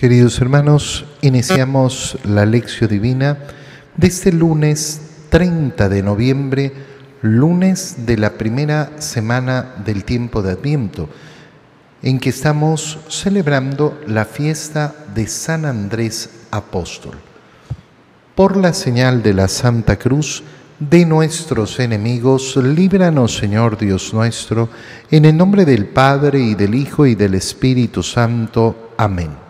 Queridos hermanos, iniciamos la lección divina de este lunes 30 de noviembre, lunes de la primera semana del tiempo de Adviento, en que estamos celebrando la fiesta de San Andrés Apóstol. Por la señal de la Santa Cruz, de nuestros enemigos, líbranos Señor Dios nuestro, en el nombre del Padre y del Hijo y del Espíritu Santo. Amén.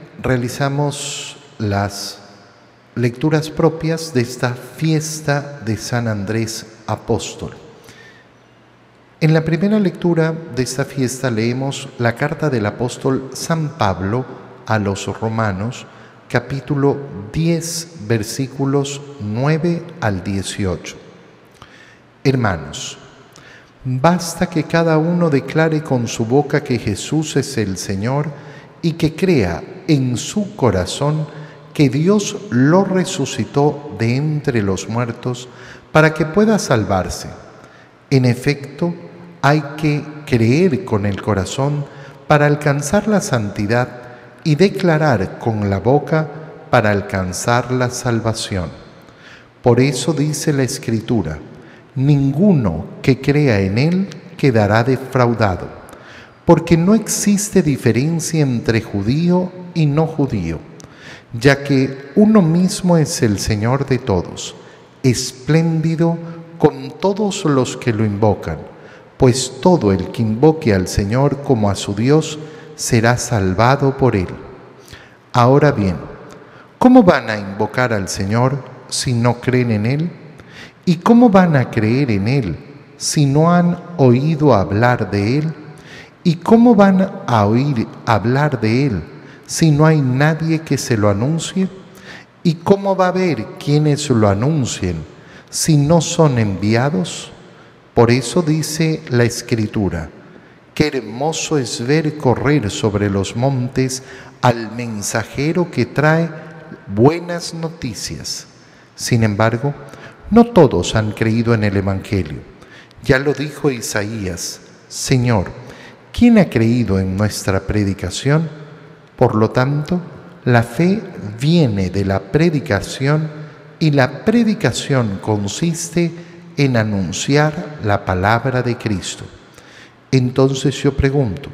realizamos las lecturas propias de esta fiesta de San Andrés Apóstol. En la primera lectura de esta fiesta leemos la carta del apóstol San Pablo a los romanos, capítulo 10, versículos 9 al 18. Hermanos, basta que cada uno declare con su boca que Jesús es el Señor y que crea en su corazón que Dios lo resucitó de entre los muertos para que pueda salvarse. En efecto, hay que creer con el corazón para alcanzar la santidad y declarar con la boca para alcanzar la salvación. Por eso dice la Escritura, ninguno que crea en Él quedará defraudado, porque no existe diferencia entre judío y no judío, ya que uno mismo es el Señor de todos, espléndido con todos los que lo invocan, pues todo el que invoque al Señor como a su Dios, será salvado por él. Ahora bien, ¿cómo van a invocar al Señor si no creen en Él? ¿Y cómo van a creer en Él si no han oído hablar de Él? ¿Y cómo van a oír hablar de Él si no hay nadie que se lo anuncie? ¿Y cómo va a haber quienes lo anuncien si no son enviados? Por eso dice la Escritura, Qué hermoso es ver correr sobre los montes al mensajero que trae buenas noticias. Sin embargo, no todos han creído en el Evangelio. Ya lo dijo Isaías, Señor, ¿quién ha creído en nuestra predicación? Por lo tanto, la fe viene de la predicación y la predicación consiste en anunciar la palabra de Cristo. Entonces yo pregunto,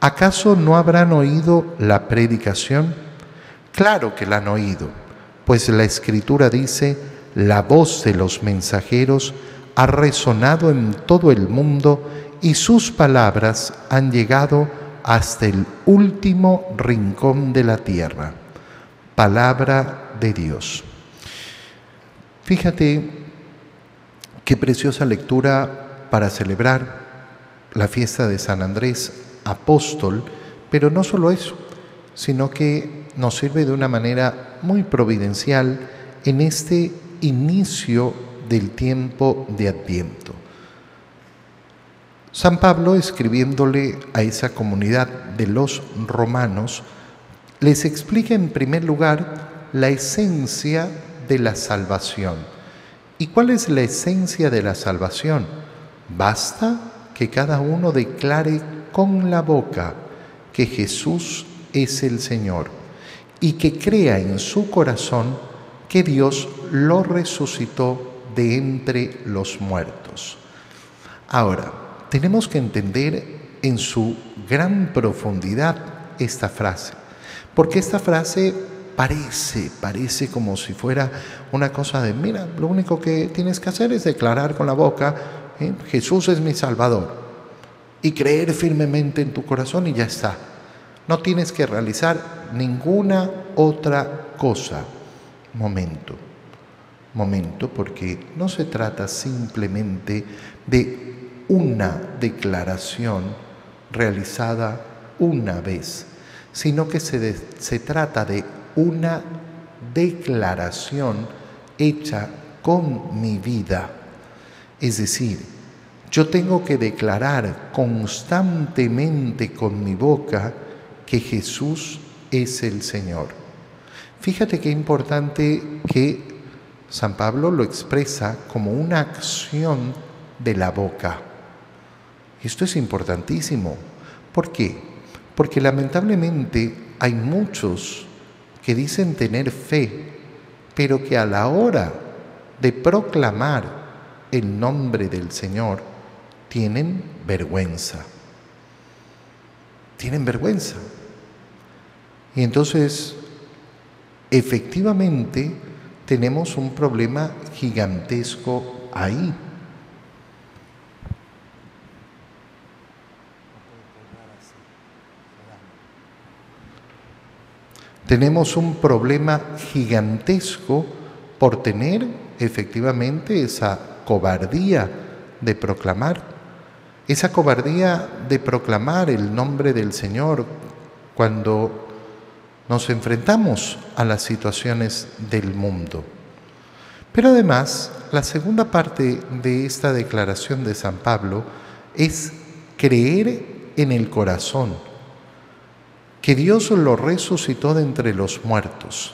¿acaso no habrán oído la predicación? Claro que la han oído, pues la escritura dice, la voz de los mensajeros ha resonado en todo el mundo y sus palabras han llegado hasta el último rincón de la tierra. Palabra de Dios. Fíjate qué preciosa lectura para celebrar la fiesta de San Andrés apóstol, pero no solo eso, sino que nos sirve de una manera muy providencial en este inicio del tiempo de Adviento. San Pablo, escribiéndole a esa comunidad de los romanos, les explica en primer lugar la esencia de la salvación. ¿Y cuál es la esencia de la salvación? Basta que cada uno declare con la boca que Jesús es el Señor y que crea en su corazón que Dios lo resucitó de entre los muertos. Ahora, tenemos que entender en su gran profundidad esta frase, porque esta frase parece, parece como si fuera una cosa de, mira, lo único que tienes que hacer es declarar con la boca ¿eh? Jesús es mi Salvador. Y creer firmemente en tu corazón y ya está. No tienes que realizar ninguna otra cosa. Momento, momento, porque no se trata simplemente de una declaración realizada una vez, sino que se, se trata de una declaración hecha con mi vida. Es decir, yo tengo que declarar constantemente con mi boca que Jesús es el Señor. Fíjate qué importante que San Pablo lo expresa como una acción de la boca. Esto es importantísimo. ¿Por qué? Porque lamentablemente hay muchos que dicen tener fe, pero que a la hora de proclamar el nombre del Señor tienen vergüenza. Tienen vergüenza. Y entonces, efectivamente, tenemos un problema gigantesco ahí. Tenemos un problema gigantesco por tener efectivamente esa cobardía de proclamar, esa cobardía de proclamar el nombre del Señor cuando nos enfrentamos a las situaciones del mundo. Pero además, la segunda parte de esta declaración de San Pablo es creer en el corazón que Dios lo resucitó de entre los muertos.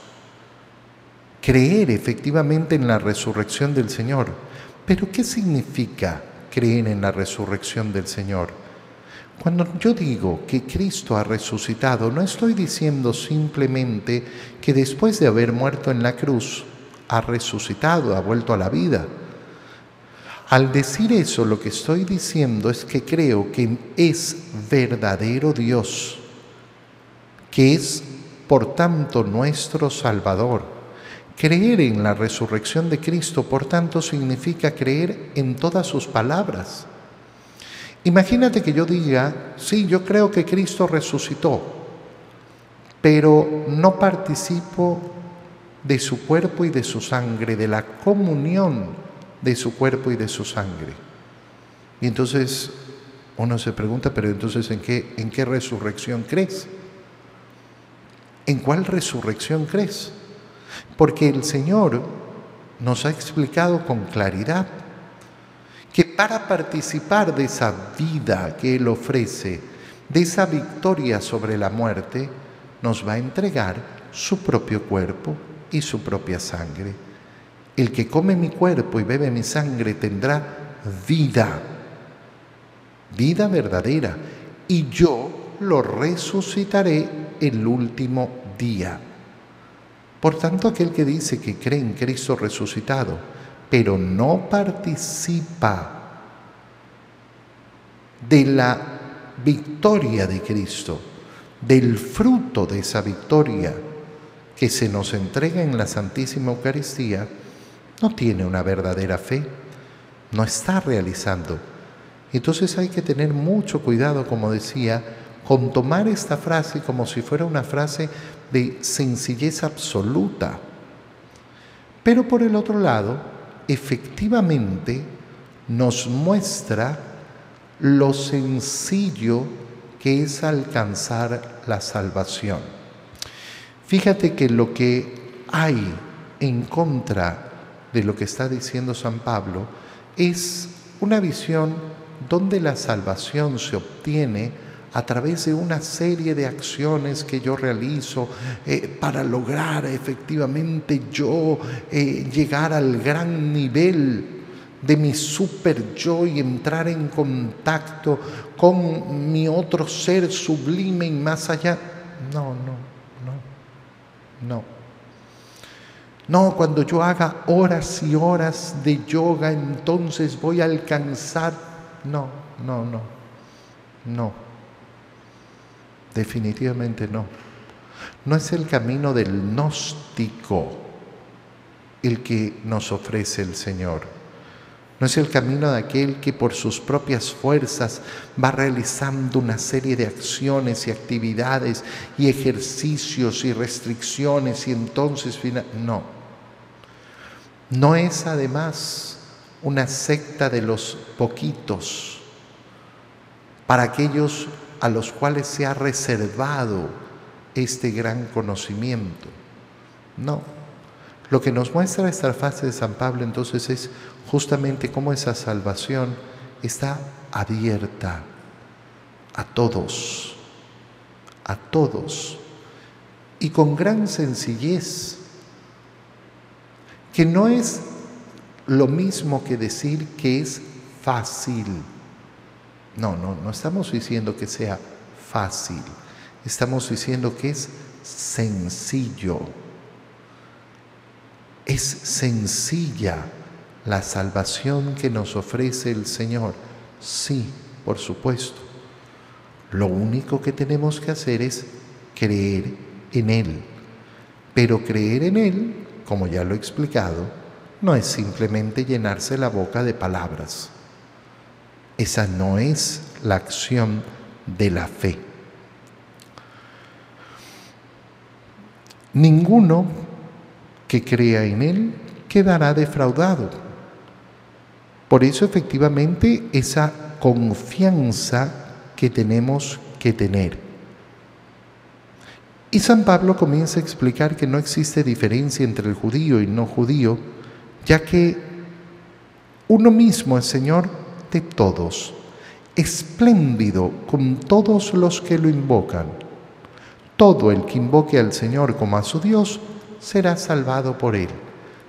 Creer efectivamente en la resurrección del Señor. Pero ¿qué significa creer en la resurrección del Señor? Cuando yo digo que Cristo ha resucitado, no estoy diciendo simplemente que después de haber muerto en la cruz, ha resucitado, ha vuelto a la vida. Al decir eso, lo que estoy diciendo es que creo que es verdadero Dios que es por tanto nuestro Salvador. Creer en la resurrección de Cristo, por tanto, significa creer en todas sus palabras. Imagínate que yo diga, sí, yo creo que Cristo resucitó, pero no participo de su cuerpo y de su sangre, de la comunión de su cuerpo y de su sangre. Y entonces uno se pregunta, pero entonces ¿en qué, en qué resurrección crees? ¿En cuál resurrección crees? Porque el Señor nos ha explicado con claridad que para participar de esa vida que Él ofrece, de esa victoria sobre la muerte, nos va a entregar su propio cuerpo y su propia sangre. El que come mi cuerpo y bebe mi sangre tendrá vida, vida verdadera, y yo lo resucitaré el último día. Por tanto, aquel que dice que cree en Cristo resucitado, pero no participa de la victoria de Cristo, del fruto de esa victoria que se nos entrega en la Santísima Eucaristía, no tiene una verdadera fe, no está realizando. Entonces hay que tener mucho cuidado, como decía, con tomar esta frase como si fuera una frase de sencillez absoluta. Pero por el otro lado, efectivamente nos muestra lo sencillo que es alcanzar la salvación. Fíjate que lo que hay en contra de lo que está diciendo San Pablo es una visión donde la salvación se obtiene a través de una serie de acciones que yo realizo eh, para lograr efectivamente yo eh, llegar al gran nivel de mi super yo y entrar en contacto con mi otro ser sublime y más allá. No, no, no, no. No, cuando yo haga horas y horas de yoga, entonces voy a alcanzar. No, no, no, no. Definitivamente no. No es el camino del gnóstico el que nos ofrece el Señor. No es el camino de aquel que por sus propias fuerzas va realizando una serie de acciones y actividades y ejercicios y restricciones y entonces no. No es además una secta de los poquitos para aquellos a los cuales se ha reservado este gran conocimiento. No. Lo que nos muestra esta fase de San Pablo entonces es justamente cómo esa salvación está abierta a todos, a todos, y con gran sencillez, que no es lo mismo que decir que es fácil. No, no, no estamos diciendo que sea fácil, estamos diciendo que es sencillo. Es sencilla la salvación que nos ofrece el Señor. Sí, por supuesto. Lo único que tenemos que hacer es creer en Él. Pero creer en Él, como ya lo he explicado, no es simplemente llenarse la boca de palabras. Esa no es la acción de la fe. Ninguno que crea en Él quedará defraudado. Por eso efectivamente esa confianza que tenemos que tener. Y San Pablo comienza a explicar que no existe diferencia entre el judío y no judío, ya que uno mismo es Señor de todos, espléndido con todos los que lo invocan. Todo el que invoque al Señor como a su Dios será salvado por él.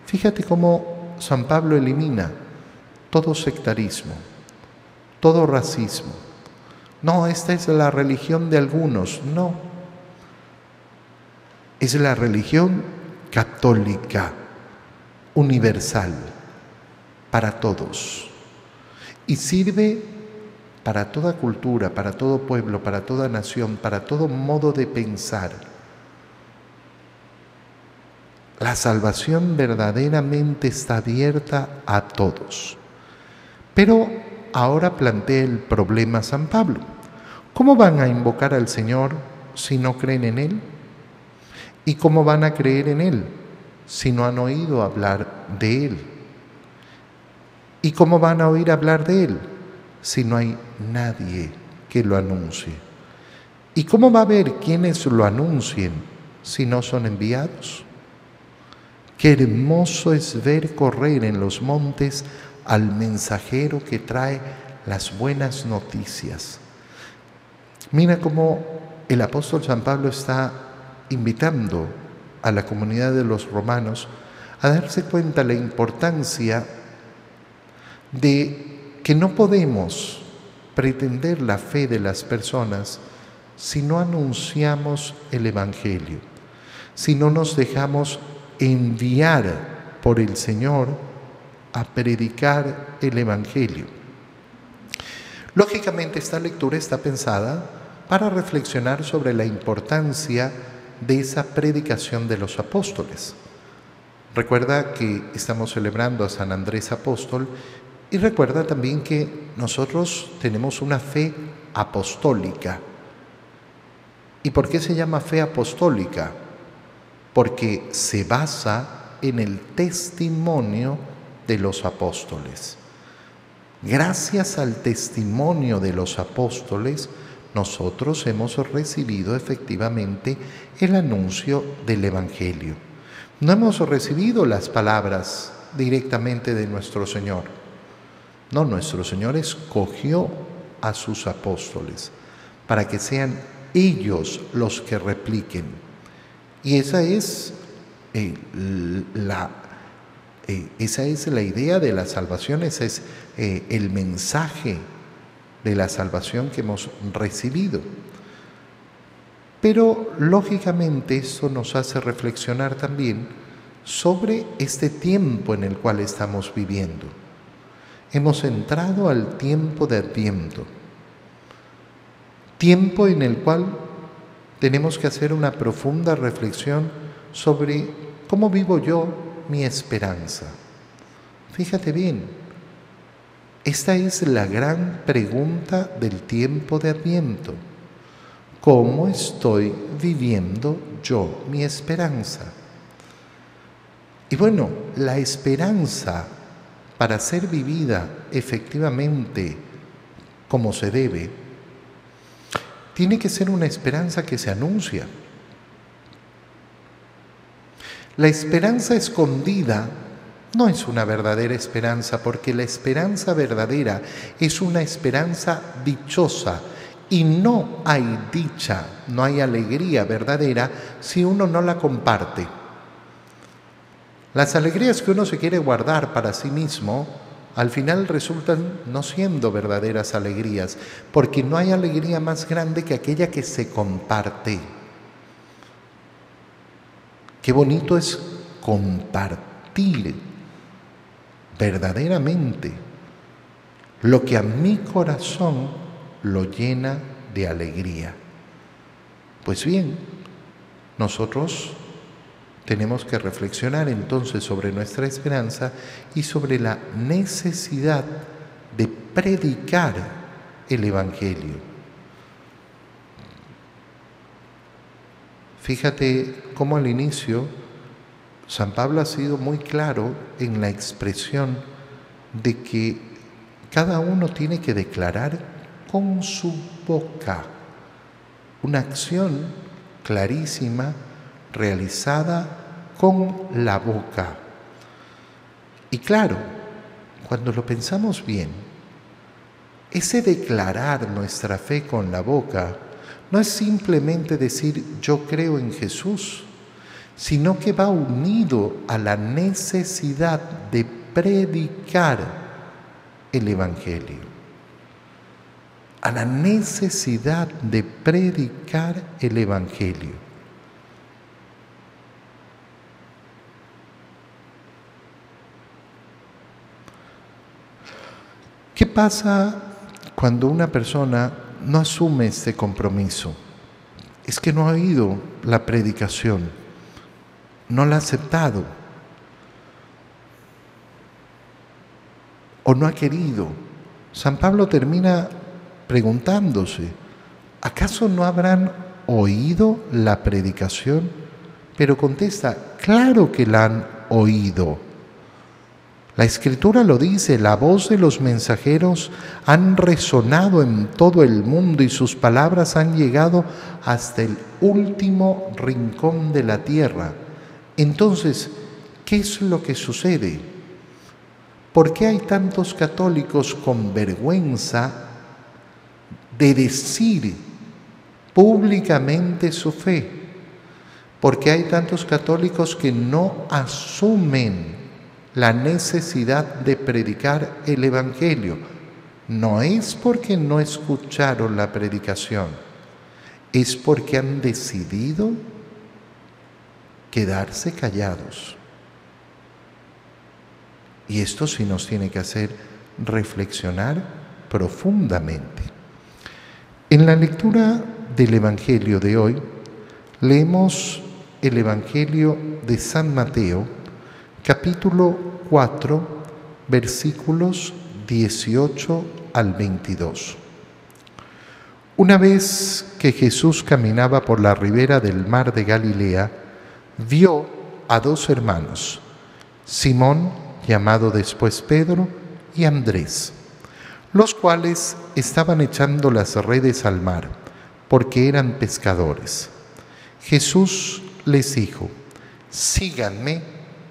Fíjate cómo San Pablo elimina todo sectarismo, todo racismo. No, esta es la religión de algunos, no. Es la religión católica, universal, para todos. Y sirve para toda cultura, para todo pueblo, para toda nación, para todo modo de pensar. La salvación verdaderamente está abierta a todos. Pero ahora plantea el problema San Pablo. ¿Cómo van a invocar al Señor si no creen en Él? ¿Y cómo van a creer en Él si no han oído hablar de Él? ¿Y cómo van a oír hablar de Él si no hay nadie que lo anuncie? ¿Y cómo va a haber quienes lo anuncien si no son enviados? Qué hermoso es ver correr en los montes al mensajero que trae las buenas noticias. Mira cómo el apóstol San Pablo está invitando a la comunidad de los romanos a darse cuenta la importancia de que no podemos pretender la fe de las personas si no anunciamos el Evangelio, si no nos dejamos enviar por el Señor a predicar el Evangelio. Lógicamente esta lectura está pensada para reflexionar sobre la importancia de esa predicación de los apóstoles. Recuerda que estamos celebrando a San Andrés Apóstol y recuerda también que nosotros tenemos una fe apostólica. ¿Y por qué se llama fe apostólica? Porque se basa en el testimonio de los apóstoles. Gracias al testimonio de los apóstoles, nosotros hemos recibido efectivamente el anuncio del Evangelio. No hemos recibido las palabras directamente de nuestro Señor. No, nuestro Señor escogió a sus apóstoles para que sean ellos los que repliquen. Y esa es eh, la eh, la idea de la salvación, ese es eh, el mensaje de la salvación que hemos recibido. Pero lógicamente eso nos hace reflexionar también sobre este tiempo en el cual estamos viviendo. Hemos entrado al tiempo de Adviento, tiempo en el cual tenemos que hacer una profunda reflexión sobre cómo vivo yo mi esperanza? Fíjate bien, esta es la gran pregunta del tiempo de Adviento. ¿Cómo estoy viviendo yo mi esperanza? Y bueno, la esperanza para ser vivida efectivamente como se debe, tiene que ser una esperanza que se anuncia, La esperanza escondida no es una verdadera esperanza, porque la esperanza verdadera es una esperanza dichosa. Y no hay dicha, no hay alegría verdadera si uno no la comparte. Las alegrías que uno se quiere guardar para sí mismo, al final resultan no siendo verdaderas alegrías, porque no hay alegría más grande que aquella que se comparte. Qué bonito es compartir verdaderamente lo que a mi corazón lo llena de alegría. Pues bien, nosotros tenemos que reflexionar entonces sobre nuestra esperanza y sobre la necesidad de predicar el Evangelio. Fíjate cómo al inicio San Pablo ha sido muy claro en la expresión de que cada uno tiene que declarar con su boca una acción clarísima realizada con la boca. Y claro, cuando lo pensamos bien, ese declarar nuestra fe con la boca no es simplemente decir yo creo en Jesús, sino que va unido a la necesidad de predicar el Evangelio, a la necesidad de predicar el Evangelio. ¿Qué pasa cuando una persona no asume este compromiso? Es que no ha oído la predicación, no la ha aceptado o no ha querido. San Pablo termina preguntándose, ¿acaso no habrán oído la predicación? Pero contesta, claro que la han oído la escritura lo dice, la voz de los mensajeros han resonado en todo el mundo y sus palabras han llegado hasta el último rincón de la tierra. Entonces, ¿qué es lo que sucede? ¿Por qué hay tantos católicos con vergüenza de decir públicamente su fe? ¿Por qué hay tantos católicos que no asumen la necesidad de predicar el Evangelio. No es porque no escucharon la predicación, es porque han decidido quedarse callados. Y esto sí nos tiene que hacer reflexionar profundamente. En la lectura del Evangelio de hoy, leemos el Evangelio de San Mateo, capítulo 4, versículos 18 al 22. Una vez que Jesús caminaba por la ribera del mar de Galilea, vio a dos hermanos, Simón, llamado después Pedro, y Andrés, los cuales estaban echando las redes al mar, porque eran pescadores. Jesús les dijo, síganme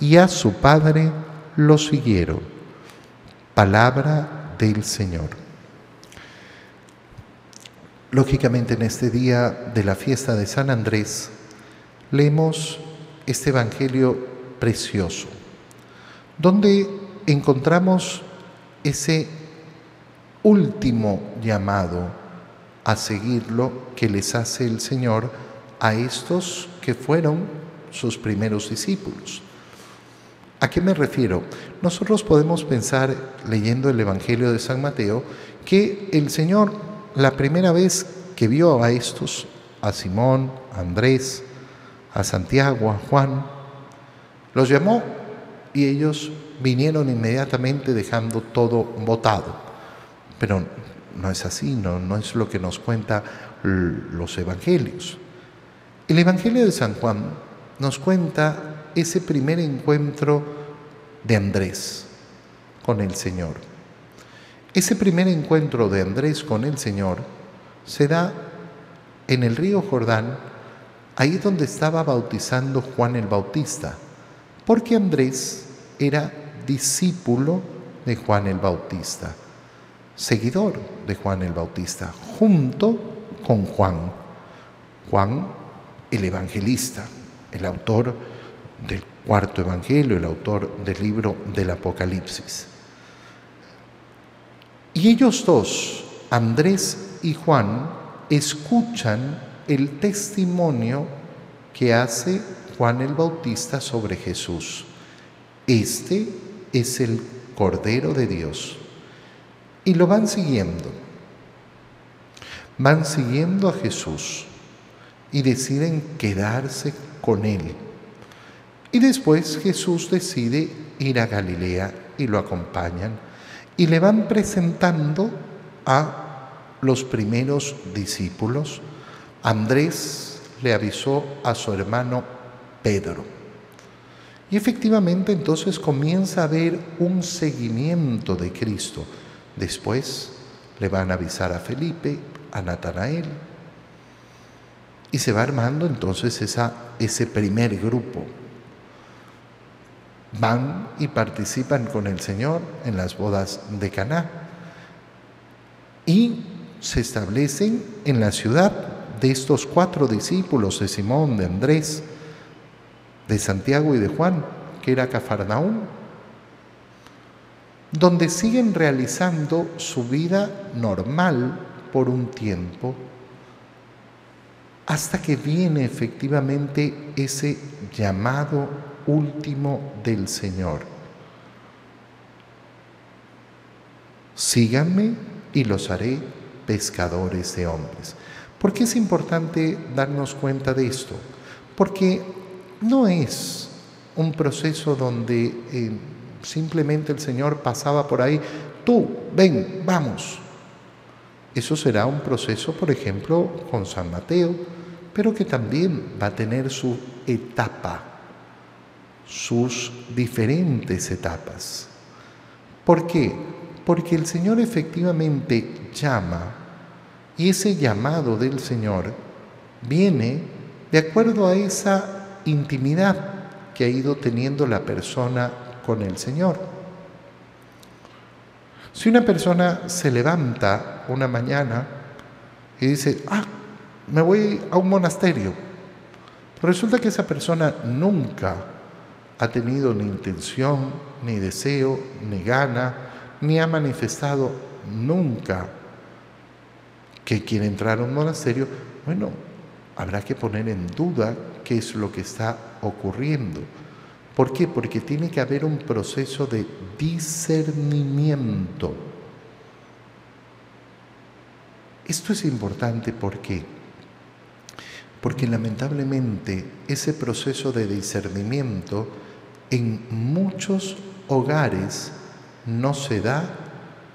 y a su padre lo siguieron. Palabra del Señor. Lógicamente en este día de la fiesta de San Andrés leemos este Evangelio precioso, donde encontramos ese último llamado a seguirlo que les hace el Señor a estos que fueron sus primeros discípulos. ¿A qué me refiero? Nosotros podemos pensar, leyendo el Evangelio de San Mateo, que el Señor, la primera vez que vio a estos, a Simón, a Andrés, a Santiago, a Juan, Los llamó y ellos vinieron inmediatamente dejando todo votado. Pero no es así, no, no es lo que nos cuenta los evangelios. El Evangelio de San Juan nos cuenta ese primer encuentro de Andrés con el Señor. Ese primer encuentro de Andrés con el Señor se da en el río Jordán, ahí donde estaba bautizando Juan el Bautista, porque Andrés era discípulo de Juan el Bautista, seguidor de Juan el Bautista, junto con Juan. Juan el evangelista, el autor del cuarto evangelio, el autor del libro del Apocalipsis. Y ellos dos, Andrés y Juan, escuchan el testimonio que hace Juan el Bautista sobre Jesús. Este es el Cordero de Dios. Y lo van siguiendo. Van siguiendo a Jesús y deciden quedarse con él. Y después Jesús decide ir a Galilea y lo acompañan y le van presentando a los primeros discípulos. Andrés le avisó a su hermano Pedro. Y efectivamente entonces comienza a haber un seguimiento de Cristo. Después le van a avisar a Felipe, a Natanael, y se va armando entonces esa, ese primer grupo. Van y participan con el Señor en las bodas de Caná. Y se establecen en la ciudad de estos cuatro discípulos de Simón, de Andrés, de Santiago y de Juan, que era Cafarnaúm, donde siguen realizando su vida normal por un tiempo hasta que viene efectivamente ese llamado último del Señor. Síganme y los haré pescadores de hombres. ¿Por qué es importante darnos cuenta de esto? Porque no es un proceso donde eh, simplemente el Señor pasaba por ahí, tú, ven, vamos. Eso será un proceso, por ejemplo, con San Mateo, pero que también va a tener su etapa, sus diferentes etapas. ¿Por qué? Porque el Señor efectivamente llama y ese llamado del Señor viene de acuerdo a esa intimidad que ha ido teniendo la persona con el Señor. Si una persona se levanta una mañana y dice, ah, me voy a un monasterio. resulta que esa persona nunca ha tenido ni intención, ni deseo, ni gana, ni ha manifestado nunca que quiere entrar a un monasterio. Bueno, habrá que poner en duda qué es lo que está ocurriendo. ¿Por qué? Porque tiene que haber un proceso de discernimiento. Esto es importante porque porque lamentablemente ese proceso de discernimiento en muchos hogares no se da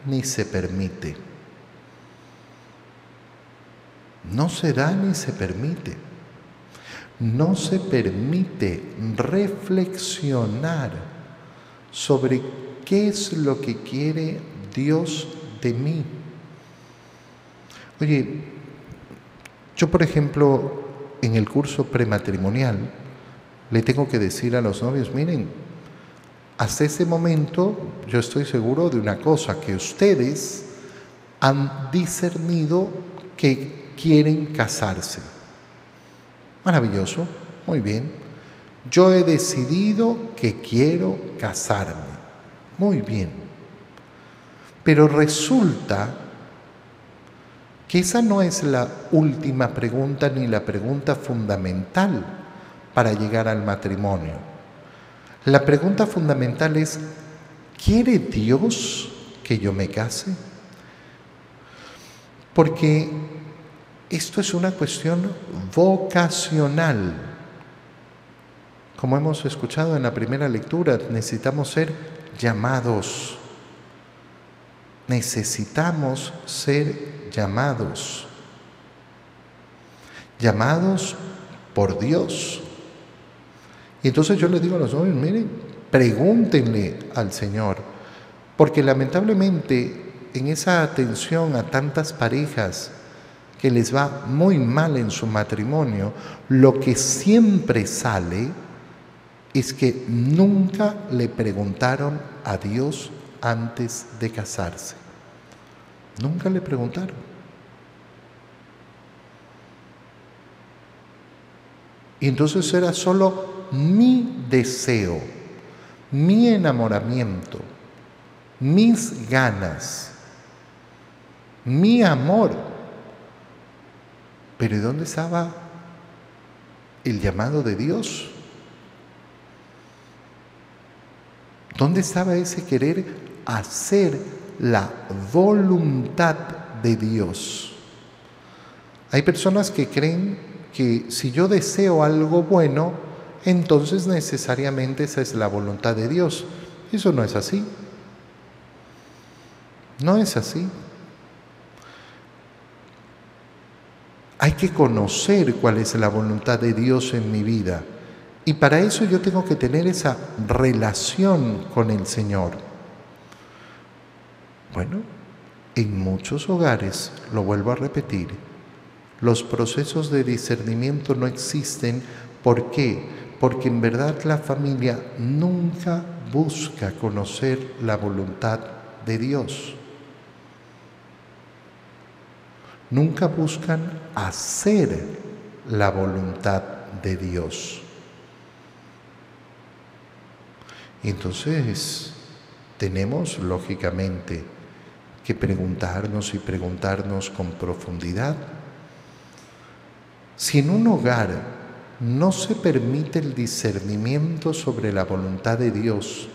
ni se permite. No se da ni se permite. No se permite reflexionar sobre qué es lo que quiere Dios de mí. Oye, yo por ejemplo en el curso prematrimonial le tengo que decir a los novios, miren, hasta ese momento yo estoy seguro de una cosa, que ustedes han discernido que quieren casarse. Maravilloso, muy bien. Yo he decidido que quiero casarme. Muy bien. Pero resulta que esa no es la última pregunta ni la pregunta fundamental para llegar al matrimonio. La pregunta fundamental es, ¿quiere Dios que yo me case? Porque esto es una cuestión vocacional. Como hemos escuchado en la primera lectura, necesitamos ser llamados. Necesitamos ser llamados. Llamados por Dios. Y entonces yo les digo a los jóvenes, miren, pregúntenle al Señor, porque lamentablemente en esa atención a tantas parejas que les va muy mal en su matrimonio, lo que siempre sale es que nunca le preguntaron a Dios antes de casarse. Nunca le preguntaron. Y entonces era solo mi deseo, mi enamoramiento, mis ganas, mi amor. Pero ¿y dónde estaba el llamado de Dios? ¿Dónde estaba ese querer hacer la voluntad de Dios? Hay personas que creen que si yo deseo algo bueno, entonces necesariamente esa es la voluntad de Dios. Eso no es así. No es así. Hay que conocer cuál es la voluntad de Dios en mi vida. Y para eso yo tengo que tener esa relación con el Señor. Bueno, en muchos hogares, lo vuelvo a repetir, los procesos de discernimiento no existen. ¿Por qué? Porque en verdad la familia nunca busca conocer la voluntad de Dios. Nunca buscan hacer la voluntad de Dios. Entonces, tenemos lógicamente que preguntarnos y preguntarnos con profundidad. Si en un hogar no se permite el discernimiento sobre la voluntad de Dios,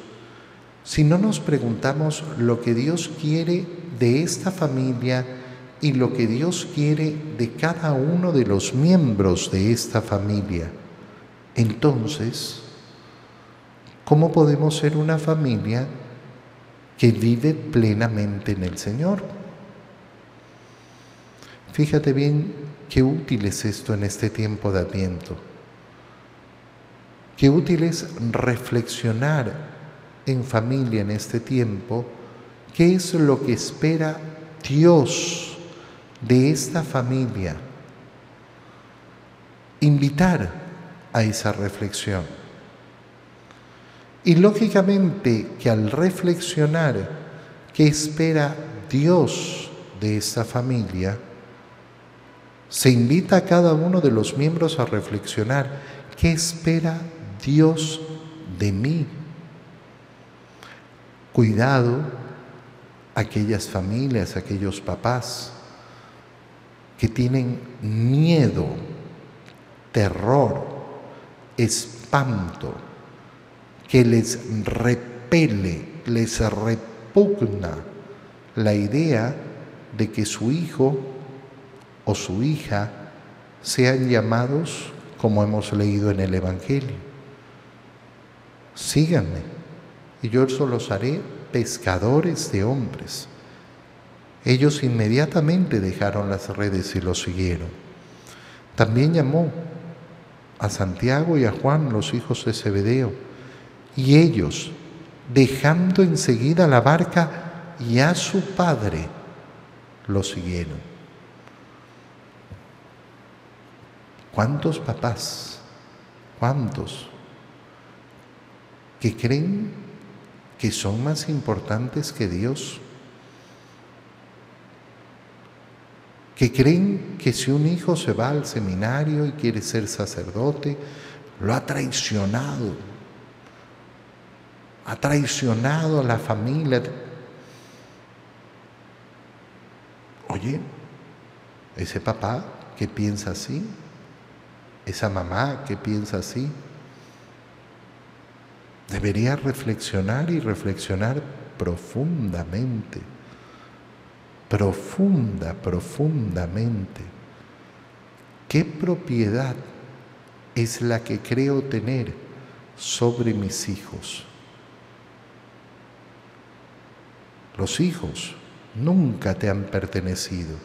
si no nos preguntamos lo que Dios quiere de esta familia y lo que Dios quiere de cada uno de los miembros de esta familia, entonces ¿Cómo podemos ser una familia que vive plenamente en el Señor? Fíjate bien qué útil es esto en este tiempo de Adviento. Qué útil es reflexionar en familia en este tiempo qué es lo que espera Dios de esta familia. Invitar a esa reflexión. Y lógicamente que al reflexionar qué espera Dios de esta familia, se invita a cada uno de los miembros a reflexionar qué espera Dios de mí. Cuidado aquellas familias, aquellos papás que tienen miedo, terror, espanto que les repele, les repugna la idea de que su hijo o su hija sean llamados como hemos leído en el Evangelio. Síganme y yo los haré pescadores de hombres. Ellos inmediatamente dejaron las redes y lo siguieron. También llamó a Santiago y a Juan, los hijos de Zebedeo y ellos, dejando enseguida la barca y a su padre, lo siguieron. ¿Cuántos papás? ¿Cuántos? Que creen que son más importantes que Dios? que creen que si un hijo se va al seminario y quiere ser sacerdote, lo ha traicionado, ha traicionado a la familia. Oye, ese papá que piensa así, esa mamá que piensa así, debería reflexionar y reflexionar profundamente, profunda, profundamente. ¿Qué propiedad es la que creo tener sobre mis hijos. Los hijos nunca te han pertenecido.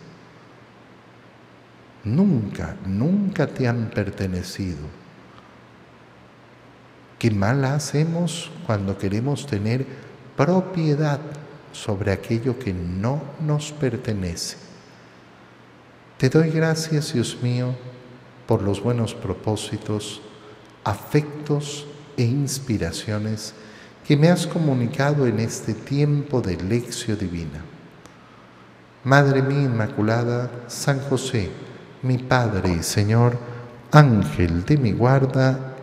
Nunca, nunca te han pertenecido. Qué mal hacemos cuando queremos tener propiedad sobre aquello que no nos pertenece. Te doy gracias, Dios mío, por los buenos propósitos, afectos e inspiraciones que me has comunicado en este tiempo de lección divina. Madre mía Inmaculada, San José, mi Padre y Señor, Ángel de mi guarda,